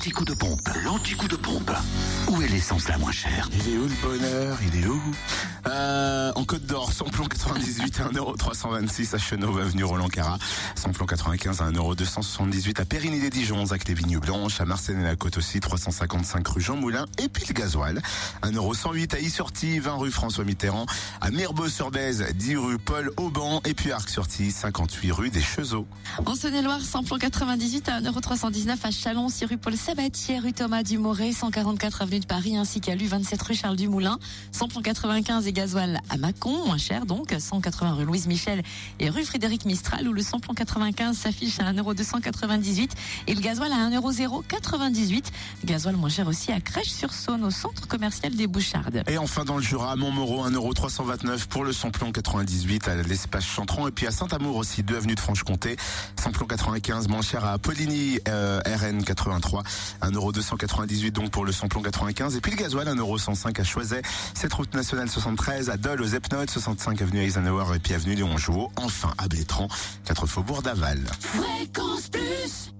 l'anti-coup de pompe. L'anti-coup de pompe. Où est l'essence la moins chère Il est où le bonheur? Il est où? Euh, En Côte d'Or, samplon 98 à 1,326€ à Chenauve, avenue Roland Cara. Samplon 95 à 1,278€ à Périgny-les-Dijons, Zac les Vignes Blanches, à Marseille et la Côte aussi, 355 rue Jean Moulin. Et puis le gasoil, 1,108€ à Issorti, 20 rue François Mitterrand, à Mirbeau-sur-Bèze, 10 rue Paul Auban, et puis Arc-sur-Tille, 58 rue des Chezeaux. En Saône-et-Loire, samplon 98 à 1,319€ à Chalon, 6 rue Paul Sabatier, rue Thomas Dumoré, 144 avenue de Paris, ainsi qu'à l'U27 rue Charles Dumoulin. Samplon 95 et gasoil à Mâcon, moins cher donc, 180 rue Louise Michel et rue Frédéric Mistral, où le samplon 95 s'affiche à 1,298€ et le gasoil à 1,098€. Gasoil moins cher aussi à Crèche-sur-Saône, au centre commercial des Bouchardes. Et enfin dans le Jura, à Montmoreau, 1,329€ pour le samplon 98 à l'espace Chantron et puis à Saint-Amour aussi, 2 avenue de Franche-Comté, samplon 95 moins cher à Poligny, euh, RN 83, 1,298€ donc pour le samplon 95 et puis le gasoil 1,105€ à Choiset, cette route nationale 73 à Dole aux Epnotes, 65 avenue Eisenhower et puis avenue Léon Jouot, enfin à Blétran, 4 faubourg d'Aval. Fréquence Plus